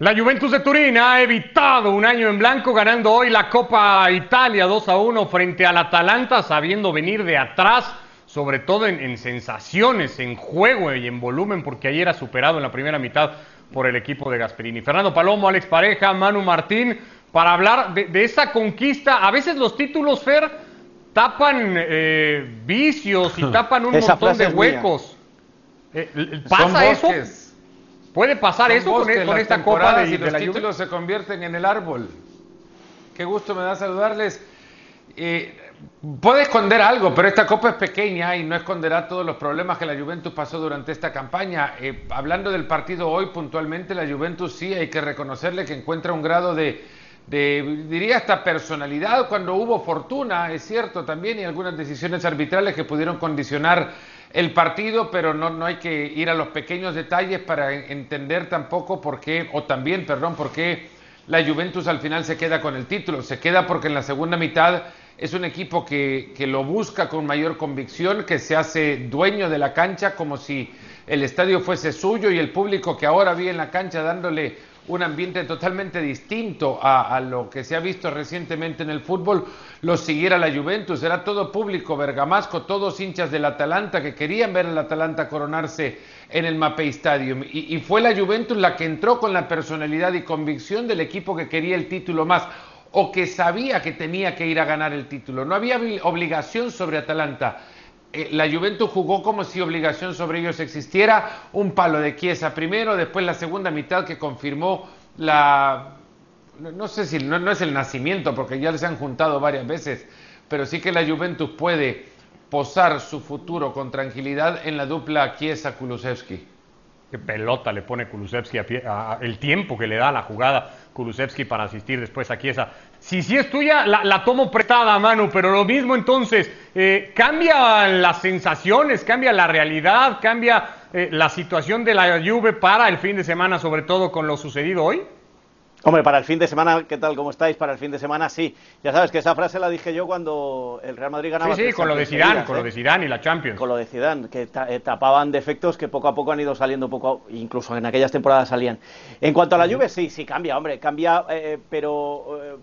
La Juventus de Turín ha evitado un año en blanco ganando hoy la Copa Italia 2 a 1 frente al Atalanta, sabiendo venir de atrás, sobre todo en, sensaciones, en juego y en volumen, porque ayer ha superado en la primera mitad por el equipo de Gasperini. Fernando Palomo, Alex Pareja, Manu Martín, para hablar de, esta conquista. A veces los títulos, Fer, tapan eh, vicios y tapan un montón de huecos. Eh, ¿Pasa eso? ¿Puede pasar eso con, e-, esta Copa de, y los títulos se convierten en el árbol? Qué gusto me da saludarles. puede esconder algo, pero esta Copa es pequeña y no esconderá todos los problemas que la Juventus pasó durante esta campaña. Eh, hablando del partido hoy puntualmente, la Juventus sí hay que reconocerle que encuentra un grado de, de, diría hasta personalidad cuando hubo fortuna, es cierto también, y algunas decisiones arbitrales que pudieron condicionar el partido, pero no, no hay que ir a los pequeños detalles para entender tampoco por qué, o también, perdón, por qué la Juventus al final se queda con el título. Se queda porque en la segunda mitad es un equipo que, que lo busca con mayor convicción, que se hace dueño de la cancha como si el estadio fuese suyo y el público que ahora vi en la cancha dándole un ambiente totalmente distinto a, lo que se ha visto recientemente en el fútbol, lo siguiera la Juventus. Era todo público bergamasco, todos hinchas del Atalanta que querían ver al Atalanta coronarse en el Mapei Stadium. Y, y fue la Juventus la que entró con la personalidad y convicción del equipo que quería el título más o que sabía que tenía que ir a ganar el título. No había obligación sobre Atalanta eh, la Juventus jugó como si obligación sobre ellos existiera, un palo de Chiesa primero, después la segunda mitad que confirmó la, no, sé si no, es el nacimiento, porque ya les han juntado varias veces, pero sí que la Juventus puede posar su futuro con tranquilidad en la dupla Chiesa-Kulusevski. Qué pelota le pone Kulusevski, a, el tiempo que le da la jugada Kulusevski para asistir después a Chiesa. Si sí es tuya, la, tomo prestada, Manu, pero lo mismo entonces, eh, cambian las sensaciones, cambia la realidad, cambia eh, la situación de la Juve para el fin de semana, sobre todo con lo sucedido hoy. Hombre, para el fin de semana, ¿qué tal? ¿Cómo estáis? Para el fin de semana, sí. Ya sabes que esa frase la dije yo cuando el Real Madrid ganaba. Sí, sí, con lo de Zidane, con lo de Zidane y la Champions. Con lo de Zidane, que eh, tapaban defectos que poco a poco han ido saliendo, poco, incluso en aquellas temporadas salían. En cuanto a la Juve, sí, sí cambia, hombre, cambia, eh, pero eh,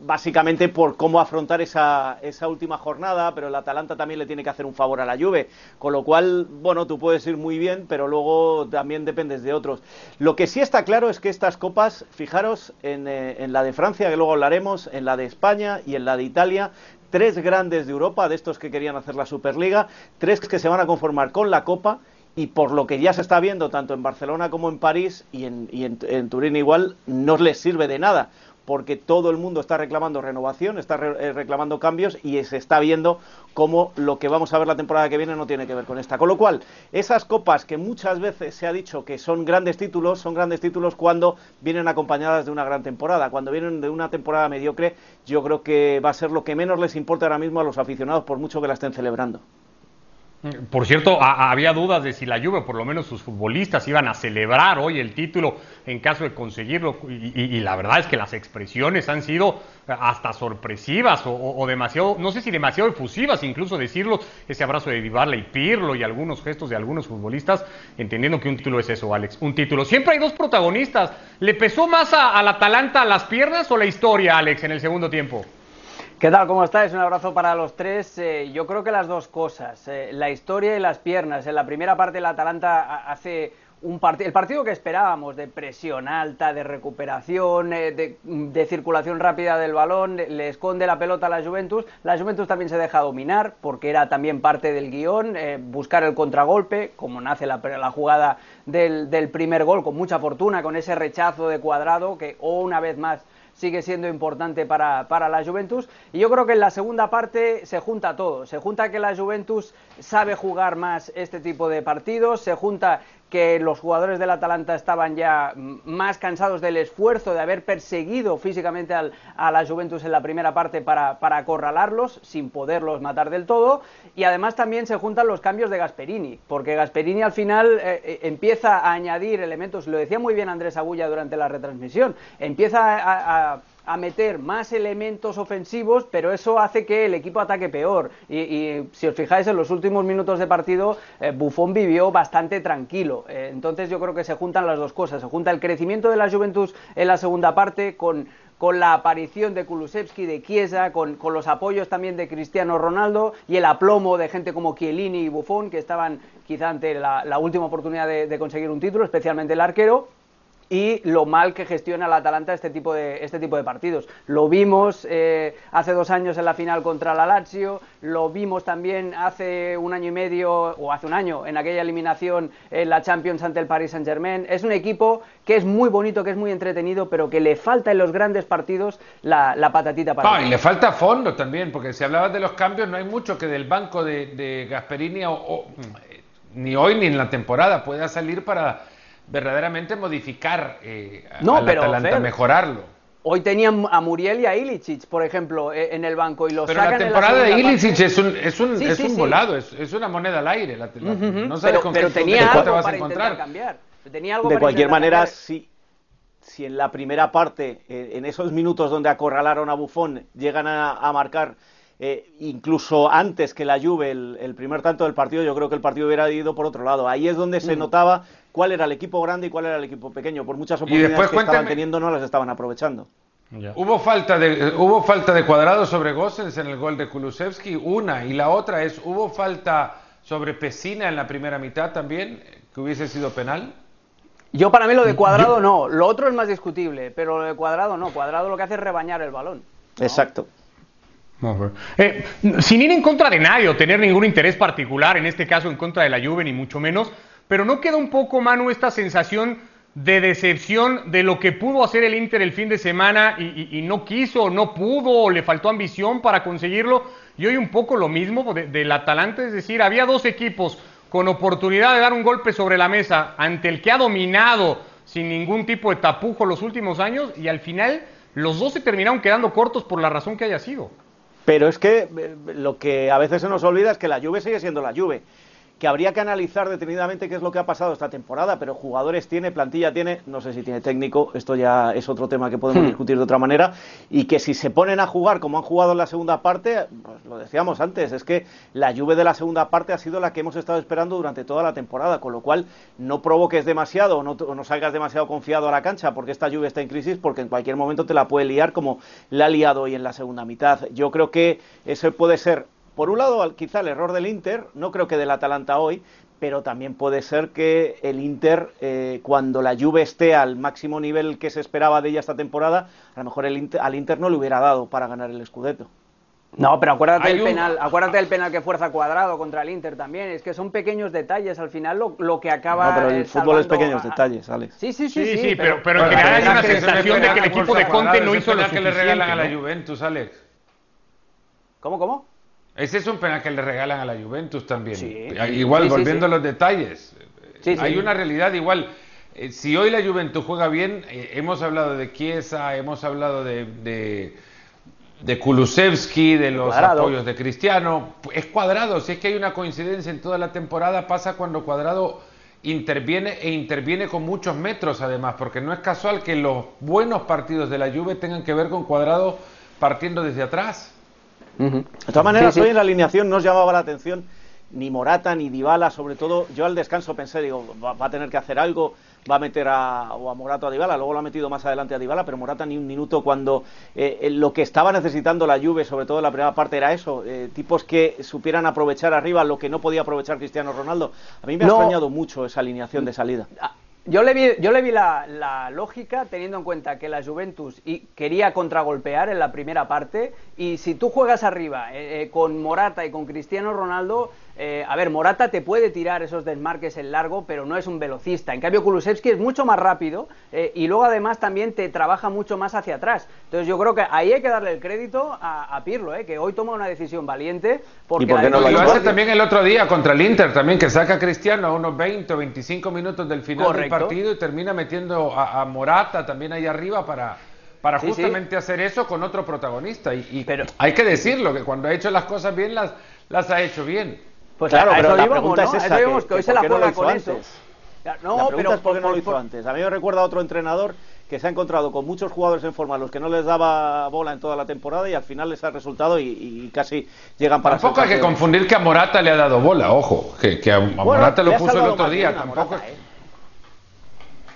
básicamente por cómo afrontar esa, esa última jornada, pero el Atalanta también le tiene que hacer un favor a la Juve, con lo cual, bueno, tú puedes ir muy bien, pero luego también dependes de otros. Lo que sí está claro es que estas copas, fijaros en, eh, en la de Francia, que luego hablaremos, en la de España y en la de Italia, tres grandes de Europa, de estos que querían hacer la Superliga, tres que se van a conformar con la Copa y por lo que ya se está viendo tanto en Barcelona como en París y en, y en, en Turín igual, no les sirve de nada porque todo el mundo está reclamando renovación, está eh, reclamando cambios y se está viendo cómo lo que vamos a ver la temporada que viene no tiene que ver con esta. Con lo cual, esas copas que muchas veces se ha dicho que son grandes títulos, son grandes títulos cuando vienen acompañadas de una gran temporada. Cuando vienen de una temporada mediocre, yo creo que va a ser lo que menos les importa ahora mismo a los aficionados, por mucho que la estén celebrando. Por cierto, había dudas de si la Juve, por lo menos sus futbolistas, iban a celebrar hoy el título en caso de conseguirlo. Y, la verdad es que las expresiones han sido hasta sorpresivas o, demasiado, no sé si demasiado efusivas, incluso decirlo, ese abrazo de Divarla y Pirlo y algunos gestos de algunos futbolistas, entendiendo que un título es eso, Alex, un título. Siempre hay dos protagonistas. ¿Le pesó más al Atalanta las piernas o la historia, Alex, en el segundo tiempo? ¿Qué tal? ¿Cómo estáis? Un abrazo para los tres. Eh, yo creo que las dos cosas, eh, la historia y las piernas. En la primera parte el Atalanta hace un el partido que esperábamos, de presión alta, de recuperación, eh, de, circulación rápida del balón, le esconde la pelota a la Juventus. La Juventus también se deja dominar, porque era también parte del guion, buscar el contragolpe, como nace la, jugada del, del primer gol, con mucha fortuna, con ese rechazo de cuadrado, que una vez más sigue siendo importante para, para, la Juventus. Y yo creo que en la segunda parte se junta todo. Se junta que la Juventus sabe jugar más este tipo de partidos, se junta que los jugadores del Atalanta estaban ya más cansados del esfuerzo de haber perseguido físicamente a la Juventus en la primera parte para, para, acorralarlos, sin poderlos matar del todo, y además también se juntan los cambios de Gasperini, porque Gasperini al final eh, eh, empieza a añadir elementos, lo decía muy bien Andrés Agulla durante la retransmisión, empieza a a meter más elementos ofensivos, pero eso hace que el equipo ataque peor. Y, si os fijáis, en los últimos minutos de partido, eh, Buffon vivió bastante tranquilo. Eh, entonces yo creo que se juntan las dos cosas. Se junta el crecimiento de la Juventus en la segunda parte con con la aparición de Kulusevski, de Chiesa, con, los apoyos también de Cristiano Ronaldo y el aplomo de gente como Chiellini y Buffon, que estaban quizá ante la, última oportunidad de, conseguir un título, especialmente el arquero y lo mal que gestiona el Atalanta este tipo de, este tipo de partidos. Lo vimos eh, hace dos años en la final contra la Lazio, lo vimos también hace un año y medio o hace un año en aquella eliminación en la Champions ante el Paris Saint Germain. Es un equipo que es muy bonito, que es muy entretenido, pero que le falta en los grandes partidos la, patatita para... Ah, y le falta fondo también, porque si hablabas de los cambios, no hay mucho que del banco de, Gasperini o, ni hoy ni en la temporada pueda salir para verdaderamente modificar eh, no, al Atalanta, mejorarlo. Hoy tenían a Muriel y a Ilicic, por ejemplo, e, en el banco y los Pero la temporada de Ilicic es un, es un, es un volado, es, es, una moneda al aire. La, No sabes con qué tenía algo te vas a encontrar. Cambiar. Tenía algo de cualquier manera, si, si en la primera parte, eh, en esos minutos donde acorralaron a Bufón, llegan a, a marcar eh, incluso antes que la Juve, el, primer tanto del partido, yo creo que el partido hubiera ido por otro lado. Ahí es donde se notaba cuál era el equipo grande y cuál era el equipo pequeño. Por muchas oportunidades que estaban teniendo no las estaban aprovechando. Hubo falta de hubo falta de cuadrado sobre Gossens en el gol de Kulusevski, una y la otra es hubo falta sobre Pesina en la primera mitad también que hubiese sido penal. Yo para mí lo de cuadrado no, lo otro es más discutible, pero lo de cuadrado no, cuadrado lo que hace es rebañar el balón. Exacto. Eh, sin ir en contra de nadie o tener ningún interés particular, en este caso en contra de la Juve, ni mucho menos, pero ¿no queda un poco, Manu, esta sensación de decepción de lo que pudo hacer el Inter el fin de semana y, no quiso, no pudo, o le faltó ambición para conseguirlo? Y hoy un poco lo mismo del Atalanta, es decir, había dos equipos con oportunidad de dar un golpe sobre la mesa ante el que ha dominado sin ningún tipo de tapujo los últimos años y al final los dos se terminaron quedando cortos por la razón que haya sido. Pero es que eh, lo que a veces se nos olvida es que la Juve sigue siendo la Juve que habría que analizar detenidamente qué es lo que ha pasado esta temporada, pero jugadores tiene, plantilla tiene, no sé si tiene técnico, esto ya es otro tema que podemos hmm. discutir de otra manera, y que si se ponen a jugar como han jugado en la segunda parte, pues lo decíamos antes, es que la lluvia de la segunda parte ha sido la que hemos estado esperando durante toda la temporada, con lo cual no provoques demasiado o no, no salgas demasiado confiado a la cancha porque esta lluvia está en crisis, porque en cualquier momento te la puede liar como la ha liado hoy en la segunda mitad. Yo creo que ese puede ser por un lado, quizá el error del Inter, no creo que del Atalanta hoy, pero también puede ser que el Inter, eh, cuando la Juve esté al máximo nivel que se esperaba de ella esta temporada, a lo mejor el al Inter no le hubiera dado para ganar el Scudetto. No, pero acuérdate del penal, acuérdate del penal que fuerza cuadrado contra el Inter también. Es que son pequeños detalles al final lo, que acaba. No, pero el fútbol es pequeños detalles, Alex. Sí, sí, sí, sí, pero, pero, en general hay una sensación de que el equipo de Conte no hizo lo que le regalan a la Juventus, Alex. ¿Cómo, cómo? Ese es un penal que le regalan a la Juventus también. igual, volviendo a los detalles. hay una realidad igual. Eh, si hoy la Juventus juega bien, eh, hemos hablado de Chiesa, hemos hablado de, de, de Kulusevski, de los apoyos de Cristiano. Es cuadrado. Si es que hay una coincidencia en toda la temporada, pasa cuando cuadrado interviene e interviene con muchos metros además, porque no es casual que los buenos partidos de la Juve tengan que ver con cuadrado partiendo desde atrás. De todas maneras, hoy en la alineación no os llamaba la atención ni Morata ni Dybala, sobre todo yo al descanso pensé, digo, va, a tener que hacer algo, va a meter a, o a Morata o a Dybala, luego lo ha metido más adelante a Dybala, pero Morata ni un minuto cuando eh, lo que estaba necesitando la Juve, sobre todo en la primera parte, era eso, eh, tipos que supieran aprovechar arriba lo que no podía aprovechar Cristiano Ronaldo. A mí me ha extrañado mucho esa alineación de salida. Yo le vi, yo le vi la, lógica teniendo en cuenta que la Juventus quería contragolpear en la primera parte y si tú juegas arriba eh, eh, con Morata y con Cristiano Ronaldo, eh, a ver, Morata te puede tirar esos desmarques en largo, pero no es un velocista. En cambio, Kulusevski es mucho más rápido y luego además también te trabaja mucho más hacia atrás. Entonces yo creo que ahí hay que darle el crédito a, Pirlo, que hoy toma una decisión valiente. Porque ¿Y por no lo, hace también el otro día contra el Inter, también que saca a Cristiano a unos 20 o 25 minutos del final del partido y termina metiendo a, Morata también ahí arriba para para justamente hacer eso con otro protagonista. Y, Pero, hay que decirlo, que cuando ha hecho las cosas bien, las, las ha hecho bien. Pues claro, pero la pregunta es esa, que, hoy se la juega con eso. No, la pregunta es por qué no lo hizo antes. A mí me recuerda a otro entrenador que se ha encontrado con muchos jugadores en forma a los que no les daba bola en toda la temporada y al final les ha resultado y, casi llegan para Tampoco hay que confundir que a Morata le ha dado bola, ojo, que, a, Morata lo puso el otro día, tampoco... ¿eh?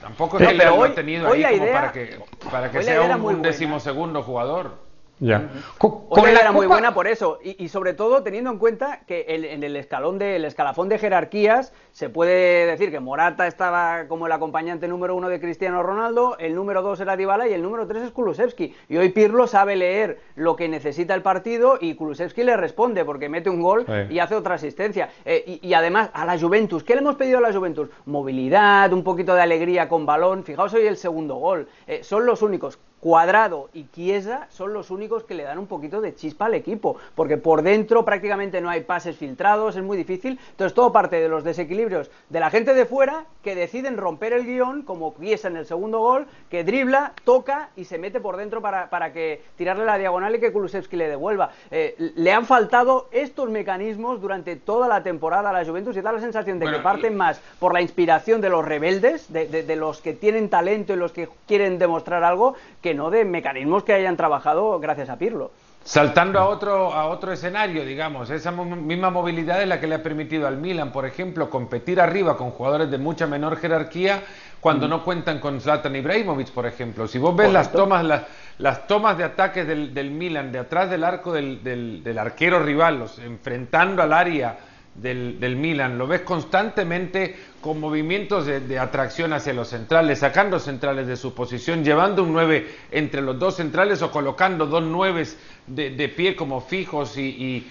Tampoco es que le ha tenido ahí como para que, para que sea un, un decimosegundo jugador. Ya. Con, era muy buena por eso. Y, sobre todo teniendo en cuenta que en el escalón de el escalafón de jerarquías se puede decir que Morata estaba como el acompañante número uno de Cristiano Ronaldo, el número dos era Dybala y el número tres es Kulusevski. Y hoy Pirlo sabe leer lo que necesita el partido y Kulusevski le responde porque mete un gol y hace otra asistencia. Eh, y, además a la Juventus ¿qué le hemos pedido a la Juventus? movilidad, un poquito de alegría con balón. Fijaos hoy el segundo gol. Eh, son los únicos Cuadrado y Chiesa son los únicos que le dan un poquito de chispa al equipo, porque por dentro prácticamente no hay pases filtrados, es muy difícil. Entonces todo parte de los desequilibrios de la gente de fuera que deciden romper el guion, como Chiesa en el segundo gol, que dribla, toca y se mete por dentro para, para que tirarle la diagonal y que Kulusevski le devuelva. Eh, le han faltado estos mecanismos durante toda la temporada a la Juventus y da la sensación de que parten más por la inspiración de los rebeldes, de, de los que tienen talento y los que quieren demostrar algo, que no de mecanismos que hayan trabajado gracias a Pirlo. Saltando a otro, a otro escenario, digamos, esa misma movilidad es la que le ha permitido al Milan, por ejemplo, competir arriba con jugadores de mucha menor jerarquía cuando no cuentan con Zlatan Ibrahimovic, por ejemplo. Si vos ves las tomas, las, las, tomas de ataques del, del, Milan, de atrás del arco del, del, arquero rival, los, enfrentando al área del, Milan, lo ves constantemente con movimientos de, atracción hacia los centrales, sacando centrales de su posición, llevando un 9 entre los dos centrales o colocando dos 9 de, pie como fijos y,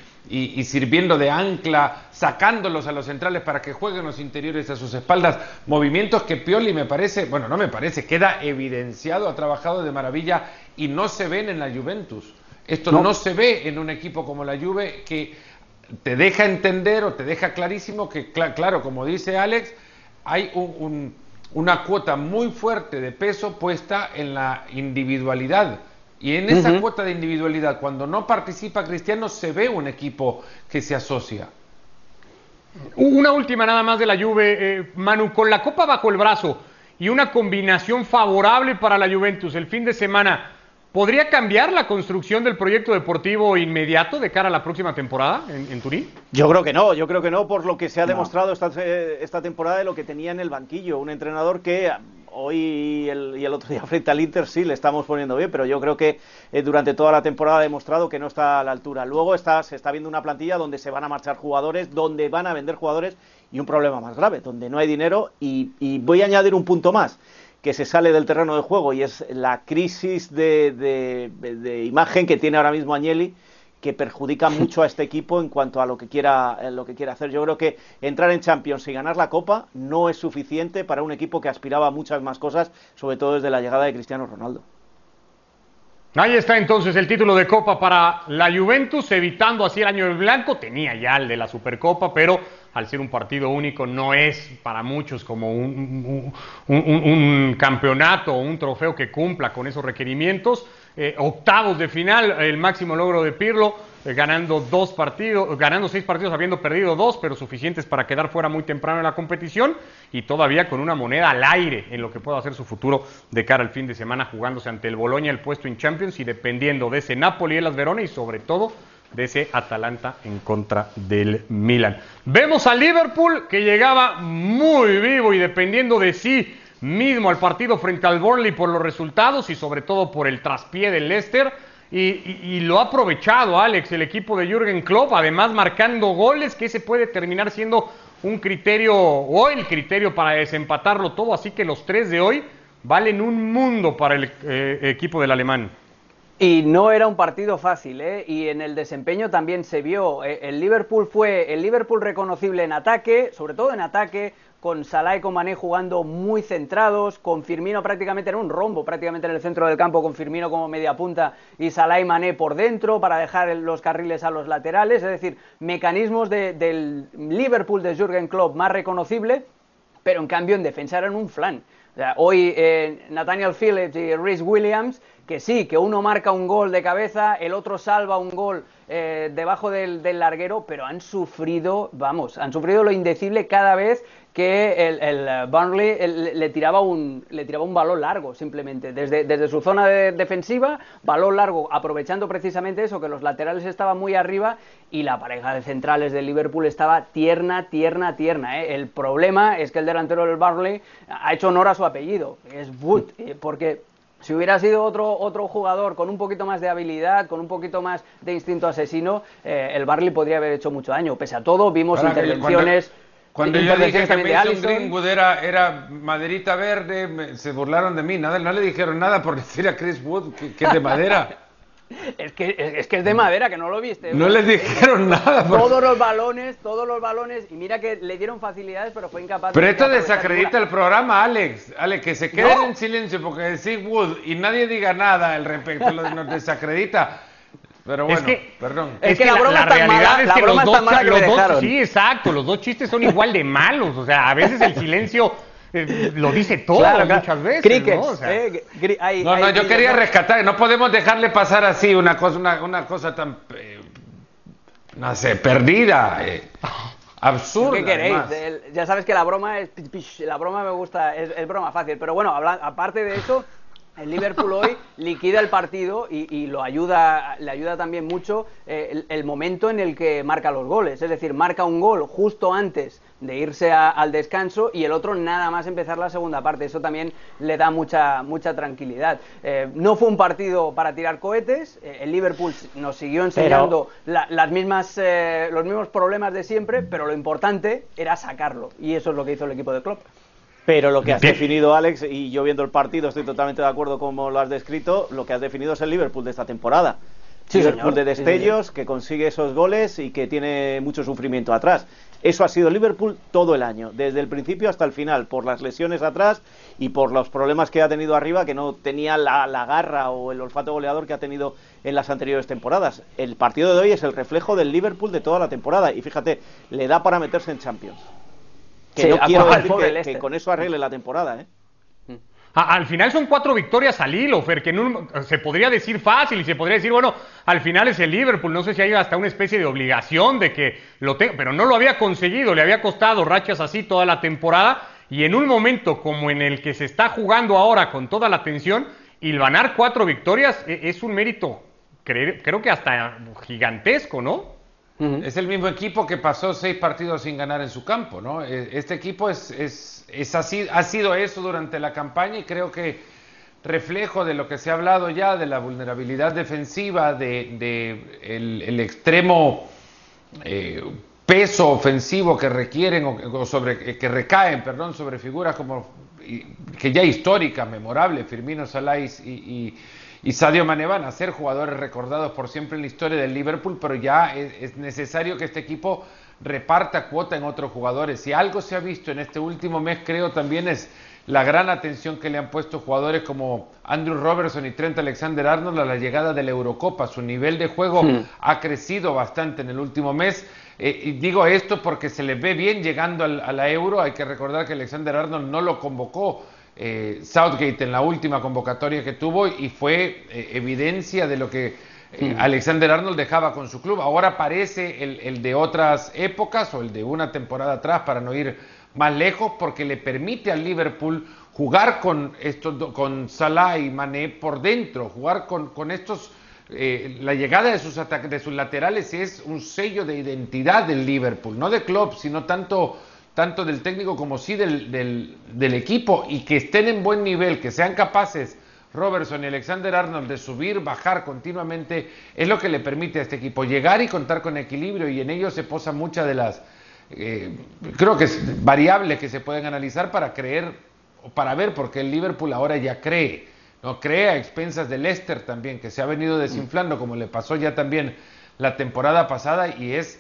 sirviendo de ancla, sacándolos a los centrales para que jueguen los interiores a sus espaldas. Movimientos que Pioli me parece, bueno, no me parece, queda evidenciado, ha trabajado de maravilla y no se ven en la Juventus. Esto no se ve en un equipo como la Juve que te deja entender o te deja clarísimo que, claro, como dice Alex, hay una cuota muy fuerte de peso puesta en la individualidad. Y en esa cuota de individualidad, cuando no participa Cristiano, se ve un equipo que se asocia. Una última nada más de la Juve, eh, Manu, con la copa bajo el brazo y una combinación favorable para la Juventus el fin de semana. ¿Podría cambiar la construcción del proyecto deportivo inmediato de cara a la próxima temporada en, Turín? Yo creo que no, yo creo que no, por lo que se ha demostrado esta, esta, temporada de lo que tenía en el banquillo. Un entrenador que hoy y el, otro día frente al Inter sí le estamos poniendo bien, pero yo creo que eh, durante toda la temporada ha demostrado que no está a la altura. Luego está, se está viendo una plantilla donde se van a marchar jugadores, donde van a vender jugadores y un problema más grave, donde no hay dinero. y voy a añadir un punto más que se sale del terreno de juego y es la crisis de, imagen que tiene ahora mismo Agnelli que perjudica mucho a este equipo en cuanto a lo que quiera lo que quiera hacer. Yo creo que entrar en Champions y ganar la Copa no es suficiente para un equipo que aspiraba a muchas más cosas, sobre todo desde la llegada de Cristiano Ronaldo. Ahí está entonces el título de Copa para la Juventus, evitando así el año del blanco. Tenía ya el de la Supercopa, pero al ser un partido único no es para muchos como un, campeonato o un trofeo que cumpla con esos requerimientos. Eh, octavos de final, el máximo logro de Pirlo, ganando dos partidos, ganando seis partidos, habiendo perdido dos, pero suficientes para quedar fuera muy temprano en la competición y todavía con una moneda al aire en lo que pueda ser su futuro de cara al fin de semana, jugándose ante el Boloña el puesto en Champions y dependiendo de ese Napoli y las Verona y sobre todo de ese Atalanta en contra del Milan. Vemos a Liverpool que llegaba muy vivo y dependiendo de sí mismo al partido frente al Burnley por los resultados y sobre todo por el traspié del Leicester. Y, lo ha aprovechado Alex, el equipo de Jürgen Klopp, además marcando goles que se puede terminar siendo un criterio o el criterio para desempatarlo todo. Así que los tres de hoy valen un mundo para el eh, equipo del alemán. Y no era un partido fácil, ¿eh? Y en el desempeño también se vio. Eh, el Liverpool fue el Liverpool reconocible en ataque, sobre todo en ataque, con Salah y con Mané jugando muy centrados, con Firmino prácticamente en un rombo, prácticamente en el centro del campo, con Firmino como media punta y Salah y Mané por dentro para dejar los carriles a los laterales, es decir, mecanismos del Liverpool de Jürgen Klopp más reconocible, pero en cambio en defensa eran un flan. Hoy eh, Nathaniel Phillips y Rhys Williams que sí, que uno marca un gol de cabeza, el otro salva un gol eh, debajo del, larguero, pero han sufrido, vamos, han sufrido lo indecible cada vez que el, el Burnley le, tiraba un, le tiraba un balón largo, simplemente. Desde, desde su zona defensiva, balón largo, aprovechando precisamente eso, que los laterales estaban muy arriba y la pareja de centrales del Liverpool estaba tierna, tierna, tierna. ¿eh? El problema es que el delantero del Burnley ha hecho honor a su apellido, es Wood, eh, porque si hubiera sido otro, otro jugador con un poquito más de habilidad, con un poquito más de instinto asesino, eh, el Barley podría haber hecho mucho daño. Pese a todo, vimos intervenciones. Cuando, yo dije que Mason Greenwood era, era maderita verde, se burlaron de mí. Nada, no le dijeron nada por decir a Chris Wood que es de madera. Es que, es que es de madera, que no lo viste. No les dijeron nada. Todos los balones, todos los balones, y mira que le dieron facilidades, pero fue incapaz. Pero esto desacredita el programa, Alex. Alex, que se queden en silencio porque decir Wood y nadie diga nada al respecto, lo nos desacredita. Pero bueno, perdón. Es, que, la, broma la, realidad es que los dos, sí, exacto, los dos chistes son igual de malos. O sea, a veces el silencio eh, lo dice todo muchas veces. ¿no? Eh, no, yo quería rescatar, no podemos dejarle pasar así una cosa, una, cosa tan, eh, no sé, perdida, absurda. ¿Qué queréis? ya sabes que la broma es, la broma me gusta, es, broma fácil, pero bueno, aparte de eso, el Liverpool hoy liquida el partido y, lo ayuda, le ayuda también mucho el, el, momento en el que marca los goles. Es decir, marca un gol justo antes de irse al descanso y el otro nada más empezar la segunda parte. Eso también le da mucha, mucha tranquilidad. Eh, no fue un partido para tirar cohetes, eh, el Liverpool nos siguió enseñando las mismas, eh, los mismos problemas de siempre, pero lo importante era sacarlo y eso es lo que hizo el equipo de Klopp. Pero lo que has definido, Alex, y yo viendo el partido estoy totalmente de acuerdo como lo has descrito, lo que has definido es el Liverpool de esta temporada. Liverpool de destellos, que consigue esos goles y que tiene mucho sufrimiento atrás. Eso ha sido Liverpool todo el año, desde el principio hasta el final, por las lesiones atrás y por los problemas que ha tenido arriba, que no tenía la, garra o el olfato goleador que ha tenido en las anteriores temporadas. El partido de hoy es el reflejo del Liverpool de toda la temporada y fíjate, le da para meterse en Champions. Que no quiero decir que, que con eso arregle la temporada, ¿eh? al final son cuatro victorias al hilo, Fer, que se podría decir fácil y se podría decir, bueno, al final es el Liverpool, no sé si hay hasta una especie de obligación de que lo tenga, pero no lo había conseguido, le había costado rachas así toda la temporada y en un momento como en el que se está jugando ahora con toda la tensión, y ganar cuatro victorias e, es un mérito, creo que hasta gigantesco, ¿no? Es el mismo equipo que pasó seis partidos sin ganar en su campo, ¿no? E, este equipo es, es, es así, ha sido eso durante la campaña y creo que reflejo de lo que se ha hablado ya, de la vulnerabilidad defensiva, de, el, extremo eh, peso ofensivo que requieren o, sobre, que recaen, perdón, sobre figuras como que ya históricas, memorables, Firmino Salais y Sadio Mane van a ser jugadores recordados por siempre en la historia del Liverpool, pero ya es, necesario que este equipo reparta cuota en otros jugadores. Si algo se ha visto en este último mes, creo también es la gran atención que le han puesto jugadores como Andrew Robertson y Trent Alexander-Arnold a la llegada de la Eurocopa. Su nivel de juego hmm. ha crecido bastante en el último mes. Eh, y digo esto porque se les ve bien llegando a la Euro. Hay que recordar que Alexander-Arnold no lo convocó eh, Southgate en la última convocatoria que tuvo y fue eh, evidencia de lo que eh, Alexander Arnold dejaba con su club. Ahora parece el, de otras épocas o el de una temporada atrás para no ir más lejos porque le permite al Liverpool jugar con, estos, con Salah y Mané por dentro, jugar con, estos... la llegada de sus, de sus laterales es un sello de identidad del Liverpool, no de club, sino tanto tanto del técnico como sí del, del, equipo, y que estén en buen nivel, que sean capaces Robertson y Alexander Arnold de subir, bajar continuamente, es lo que le permite a este equipo llegar y contar con equilibrio, y en ello se posan muchas de las, eh, creo que es variables que se pueden analizar para creer, o para ver por qué el Liverpool ahora ya cree, ¿no? cree a expensas del Leicester también, que se ha venido desinflando, como le pasó ya también la temporada pasada, y es,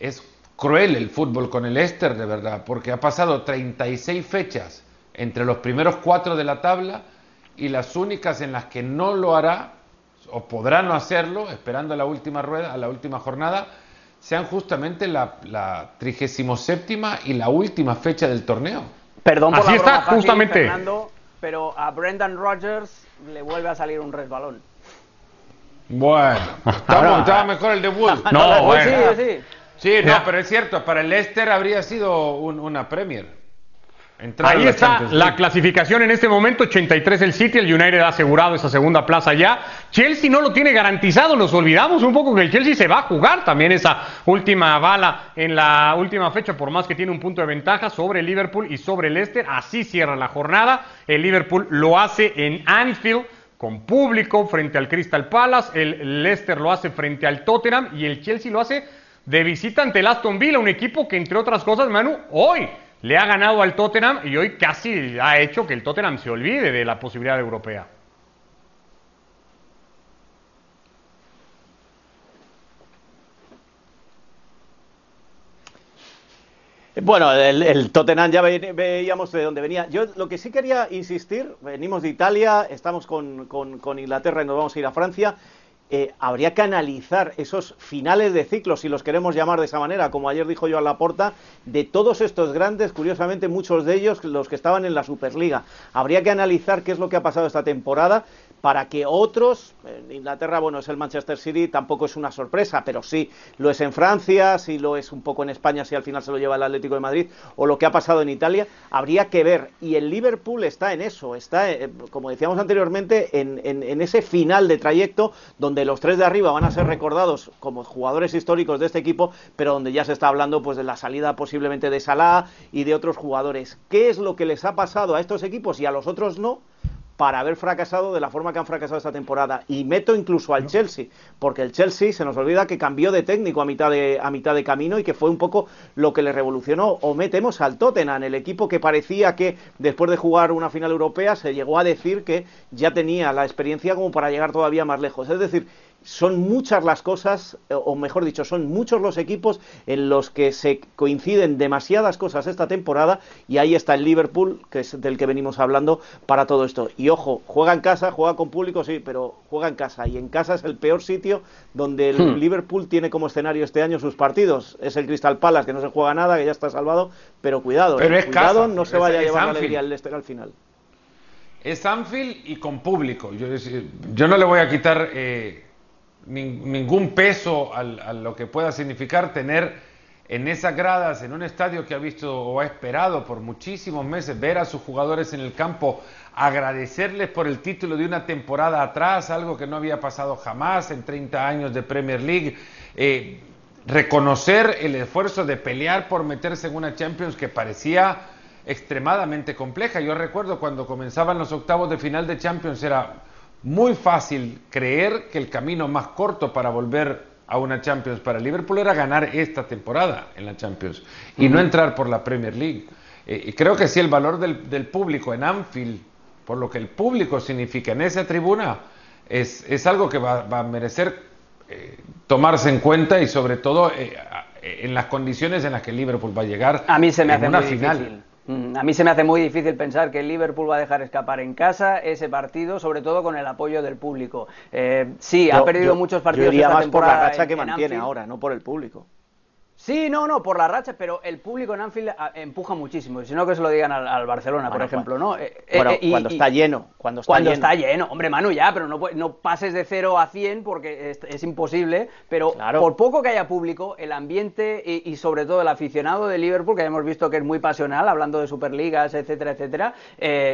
es cruel el fútbol con el Esther, de verdad, porque ha pasado 36 fechas entre los primeros cuatro de la tabla y las únicas en las que no lo hará o podrá no hacerlo, esperando a la última rueda, a la última jornada, sean justamente la, trigésimo séptima y la última fecha del torneo. Perdón por Así está, justamente. pero a Brendan Rodgers le vuelve a salir un resbalón. Bueno, estaba, mejor el de Wood. No, bueno. Sí, sí. Sí, no, pero es cierto, para el Leicester habría sido una Premier. Ahí está la clasificación en este momento, 83 el City, el United ha asegurado esa segunda plaza ya. Chelsea no lo tiene garantizado, nos olvidamos un poco que el Chelsea se va a jugar también esa última bala en la última fecha, por más que tiene un punto de ventaja sobre el Liverpool y sobre el Leicester. Así cierra la jornada. El Liverpool lo hace en Anfield con público frente al Crystal Palace, el Leicester lo hace frente al Tottenham y el Chelsea lo hace de visita ante el Aston Villa, un equipo que entre otras cosas, Manu, hoy le ha ganado al Tottenham y hoy casi ha hecho que el Tottenham se olvide de la posibilidad europea. Bueno, el, Tottenham ya veíamos de dónde venía. Yo lo que sí quería insistir, venimos de Italia, estamos con, con Inglaterra y nos vamos a ir a Francia. Eh, habría que analizar esos finales de ciclo, si los queremos llamar de esa manera, como ayer dijo yo a la porta, de todos estos grandes, curiosamente muchos de ellos los que estaban en la Superliga. Habría que analizar qué es lo que ha pasado esta temporada para que otros, en Inglaterra, bueno, es el Manchester City, tampoco es una sorpresa, pero sí lo es en Francia, sí lo es un poco en España, si al final se lo lleva el Atlético de Madrid, o lo que ha pasado en Italia, habría que ver. Y el Liverpool está en eso, está, eh, como decíamos anteriormente, en, en, ese final de trayecto donde los tres de arriba van a ser recordados como jugadores históricos de este equipo, pero donde ya se está hablando pues de la salida posiblemente de Salah y de otros jugadores. ¿Qué es lo que les ha pasado a estos equipos y a los otros no? Para haber fracasado de la forma que han fracasado esta temporada. Y meto incluso al Chelsea, porque el Chelsea se nos olvida que cambió de técnico a mitad de, a mitad de camino y que fue un poco lo que le revolucionó. O metemos al Tottenham, el equipo que parecía que después de jugar una final europea se llegó a decir que ya tenía la experiencia como para llegar todavía más lejos. Es decir, son muchas las cosas, o mejor dicho, son muchos los equipos en los que se coinciden demasiadas cosas esta temporada y ahí está el Liverpool, que es del que venimos hablando para todo esto. Y ojo, juega en casa, juega con público, sí, pero juega en casa y en casa es el peor sitio donde el hmm. Liverpool tiene como escenario este año sus partidos. Es el Crystal Palace, que no se juega nada, que ya está salvado, pero cuidado, pero eh, cuidado, no se vaya a llevar la alegría el Leicester al final. Es Anfield y con público. Yo, yo no le voy a quitar... Eh ningún peso a lo que pueda significar tener en esas gradas, en un estadio que ha visto o ha esperado por muchísimos meses ver a sus jugadores en el campo, agradecerles por el título de una temporada atrás, algo que no había pasado jamás en 30 años de Premier League, eh, reconocer el esfuerzo de pelear por meterse en una Champions que parecía extremadamente compleja. Yo recuerdo cuando comenzaban los octavos de final de Champions era muy fácil creer que el camino más corto para volver a una Champions para Liverpool era ganar esta temporada en la Champions y no entrar por la Premier League. Eh, y creo que sí, el valor del, público en Anfield, por lo que el público significa en esa tribuna, es, es algo que va, a merecer eh, tomarse en cuenta y sobre todo eh, en las condiciones en las que Liverpool va a llegar a mí se me hace una final. A mí se me hace muy difícil pensar que el Liverpool va a dejar escapar en casa ese partido, sobre todo con el apoyo del público. Eh, sí, ha perdido muchos partidos. Yo más por la racha que mantiene ahora, no por el público. Sí, no, no, por la racha, pero el público en Anfield ah, empuja muchísimo. Si no, que se lo digan al, Barcelona, por ejemplo, ¿no? Eh, eh, eh, cuando está lleno. Cuando está cuando lleno. está lleno. Hombre, Manu, ya, pero no, no pases de 0 a 100 porque es, imposible. Pero por poco que haya público, el ambiente y, sobre todo el aficionado de Liverpool, que hemos visto que es muy pasional, hablando de Superligas, etcétera, etcétera,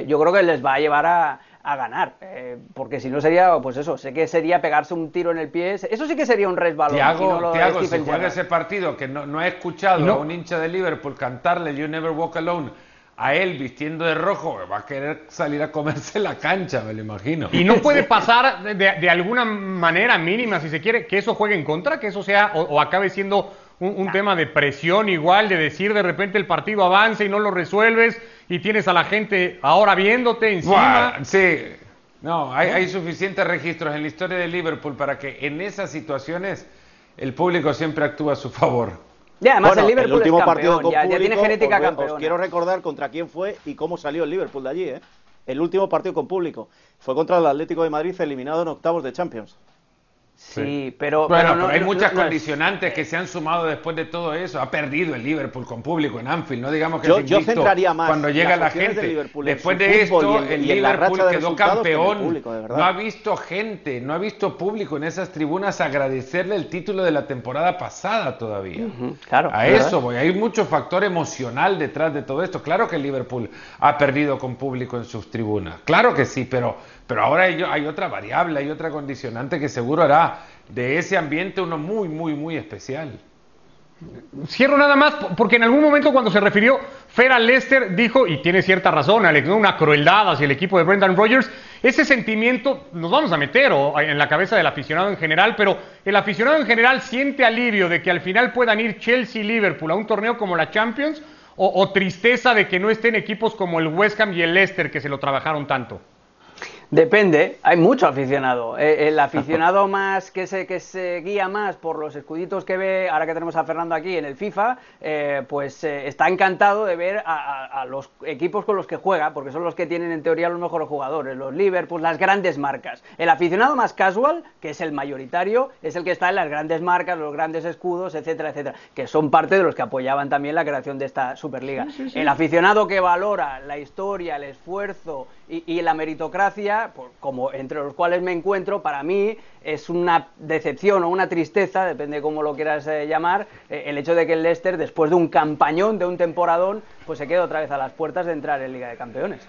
yo creo que les va a llevar a, a ganar. Eh, porque si no sería, pues eso, sé que sería pegarse un tiro en el pie. Eso sí que sería un resbalón. Tiago, si, si juega ese partido que no, no he escuchado a un hincha de Liverpool cantarle You Never Walk Alone a él vistiendo de rojo, va a querer salir a comerse la cancha, me lo imagino. Y no puede pasar de, alguna manera mínima, si se quiere, que eso juegue en contra, que eso sea o, acabe siendo un, tema de presión igual, de decir de repente el partido avanza y no lo resuelves y tienes a la gente ahora viéndote encima. sí, no, hay, suficientes registros en la historia de Liverpool para que en esas situaciones el público siempre actúa a su favor. Ya, además el Liverpool último partido con ya, tiene genética os, quiero recordar contra quién fue y cómo salió el Liverpool de allí, ¿eh? El último partido con público fue contra el Atlético de Madrid eliminado en octavos de Champions. Sí, pero, bueno, no, hay no, muchas no, condicionantes que se han sumado después de todo eso. Ha perdido el Liverpool con público en Anfield, no digamos que Yo- es yo centraría más cuando llega la gente. después de esto, el Liverpool quedó campeón. público, no ha visto gente, no ha visto público en esas tribunas agradecerle el título de la temporada pasada todavía. Claro, a verdad. eso voy. Hay mucho factor emocional detrás de todo esto. Claro que el Liverpool ha perdido con público en sus tribunas. Claro que sí, pero, pero ahora hay, otra variable, hay otra condicionante que seguro hará de ese ambiente uno muy, muy, muy especial. Cierro nada más, porque en algún momento cuando se refirió Fer a Lester, dijo, y tiene cierta razón, Alex, ¿no? una crueldad hacia el equipo de Brendan Rodgers. Ese sentimiento nos vamos a meter o, en la cabeza del aficionado en general, pero el aficionado en general siente alivio de que al final puedan ir Chelsea y Liverpool a un torneo como la Champions, o, o tristeza de que no estén equipos como el West Ham y el Leicester que se lo trabajaron tanto. Depende, hay mucho aficionado. Eh, El aficionado más que se, que se guía más por los escuditos que ve, ahora que tenemos a Fernando aquí en el FIFA, eh, pues eh, está encantado de ver a, a- a los equipos con los que juega, porque son los que tienen en teoría los mejores jugadores, los Liverpool, las grandes marcas. El aficionado más casual, que es el mayoritario, es el que está en las grandes marcas, los grandes escudos, etcétera, etcétera, que son parte de los que apoyaban también la creación de esta Superliga. El aficionado que valora la historia, el esfuerzo y, la meritocracia, como entre los cuales me encuentro, para mí es una decepción o una tristeza, depende cómo lo quieras eh, llamar, eh, el hecho de que el Leicester, después de un campañón, de un temporadón, pues se quede otra vez a las puertas de entrar en Liga de Campeones.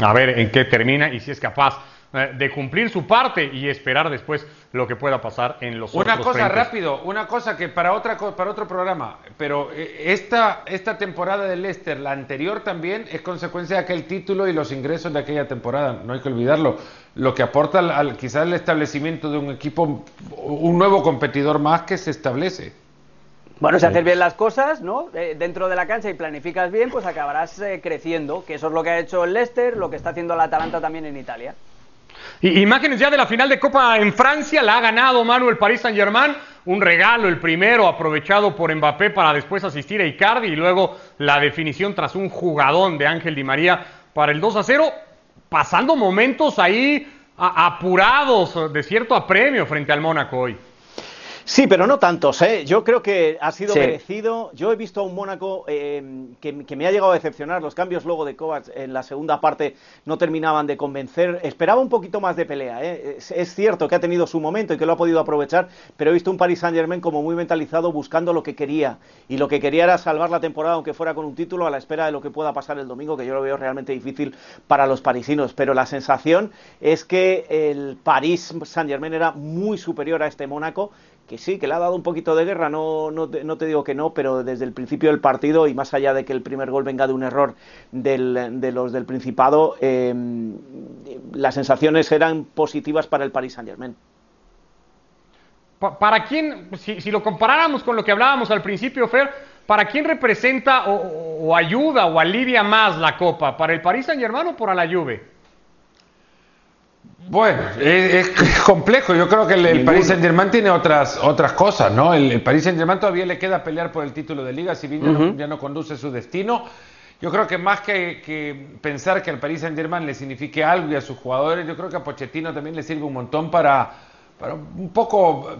A ver en qué termina y si es capaz de cumplir su parte y esperar después lo que pueda pasar en los Una otros cosa frentes. rápido, una cosa que para otra para otro programa, pero eh, esta esta temporada del Leicester, la anterior también es consecuencia de aquel título y los ingresos de aquella temporada, no hay que olvidarlo, lo que aporta al, al- quizás el establecimiento de un equipo un nuevo competidor más que se establece. Bueno, si haces bien las cosas, ¿no? Eh, dentro de la cancha y planificas bien, pues acabarás eh, creciendo, que eso es lo que ha hecho el Leicester, lo que está haciendo el Atalanta también en Italia. Imágenes ya de la final de Copa en Francia, la ha ganado Manuel Paris Saint Germain, un regalo, el primero aprovechado por Mbappé para después asistir a Icardi y luego la definición tras un jugadón de Ángel Di María para el 2 a 0, pasando momentos ahí apurados de cierto apremio frente al Mónaco hoy. Sí, pero no tantos, ¿eh? Yo creo que ha sido Sí. merecido. Yo he visto a un Mónaco eh, que, que me ha llegado a decepcionar. Los cambios luego de Kovac en la segunda parte no terminaban de convencer. Esperaba un poquito más de pelea, ¿eh? Es, es cierto que ha tenido su momento y que lo ha podido aprovechar, pero he visto un Paris Saint-Germain como muy mentalizado buscando lo que quería. Y lo que quería era salvar la temporada, aunque fuera con un título, a la espera de lo que pueda pasar el domingo, que yo lo veo realmente difícil para los parisinos. Pero la sensación es que el Paris Saint-Germain era muy superior a este Mónaco que sí, que le ha dado un poquito de guerra, no, no, te, digo que no, pero desde el principio del partido y más allá de que el primer gol venga de un error del, de los del Principado, eh, las sensaciones eran positivas para el Paris Saint Germain. Pa- ¿Para quién, si, lo comparáramos con lo que hablábamos al principio, Fer, ¿para quién representa o, ayuda o alivia más la Copa? ¿Para el Paris Saint Germain o para la Juve? Bueno, es, es complejo. Yo creo que el, el Paris Saint Germain tiene otras otras cosas, ¿no? El, el Paris Saint Germain todavía le queda pelear por el título de liga, si bien ya, no, ya no conduce su destino. Yo creo que más que, que pensar que al Paris Saint Germain le signifique algo y a sus jugadores, yo creo que a Pochettino también le sirve un montón para, para un poco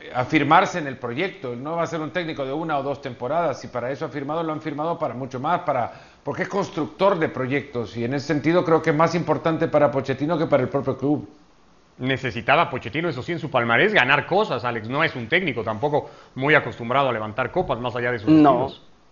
eh, afirmarse en el proyecto. No va a ser un técnico de una o dos temporadas y para eso ha firmado, lo han firmado para mucho más, para porque es constructor de proyectos y en ese sentido creo que es más importante para Pochettino que para el propio club. Necesitaba Pochettino, eso sí, en su palmarés, ganar cosas. Alex no es un técnico tampoco muy acostumbrado a levantar copas, más allá de sus No.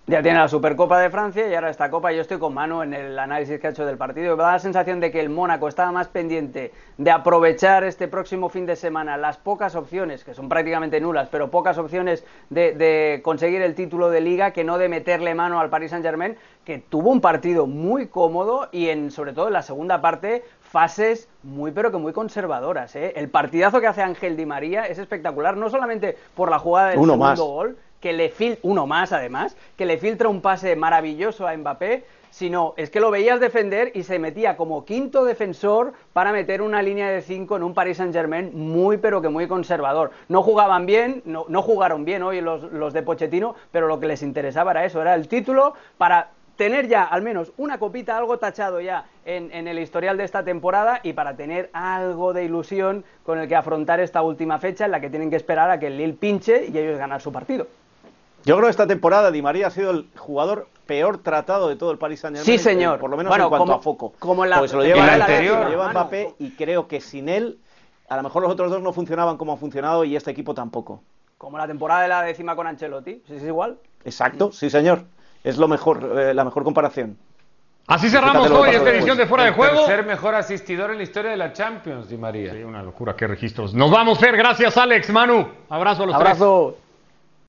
Ya tiene la Supercopa de Francia y ahora esta Copa. Yo estoy con mano en el análisis que ha hecho del partido. Me da la sensación de que el Mónaco estaba más pendiente de aprovechar este próximo fin de semana las pocas opciones, que son prácticamente nulas, pero pocas opciones de, de conseguir el título de liga que no de meterle mano al Paris Saint Germain, que tuvo un partido muy cómodo y en, sobre todo en la segunda parte fases muy pero que muy conservadoras. ¿eh? El partidazo que hace Ángel Di María es espectacular, no solamente por la jugada del Uno segundo más. gol, que le fil uno más además, que le filtra un pase maravilloso a Mbappé, sino es que lo veías defender y se metía como quinto defensor para meter una línea de cinco en un Paris Saint Germain muy pero que muy conservador. No jugaban bien, no, no jugaron bien hoy los, los de Pochettino, pero lo que les interesaba era eso, era el título para tener ya al menos una copita, algo tachado ya en, en, el historial de esta temporada y para tener algo de ilusión con el que afrontar esta última fecha en la que tienen que esperar a que el Lille pinche y ellos ganar su partido. Yo creo que esta temporada Di María ha sido el jugador peor tratado de todo el Paris Saint-Germain. Sí, señor. Eh, por lo menos bueno, en cuanto como, a foco. Como la, Porque se lo lleva, la el anterior. se lo lleva. Mbappé y creo que sin él, a lo mejor los otros dos no funcionaban como han funcionado y este equipo tampoco. Como la temporada de la décima con Ancelotti, ¿sí es igual? Exacto, sí señor. Es lo mejor, eh, la mejor comparación. Así cerramos hoy esta edición de Fuera de Juego. tercer mejor asistidor en la historia de la Champions, Di María. Sí, una locura, qué registros. Nos vamos, Fer. Gracias, Alex, Manu. Abrazo a los tres. Abrazo.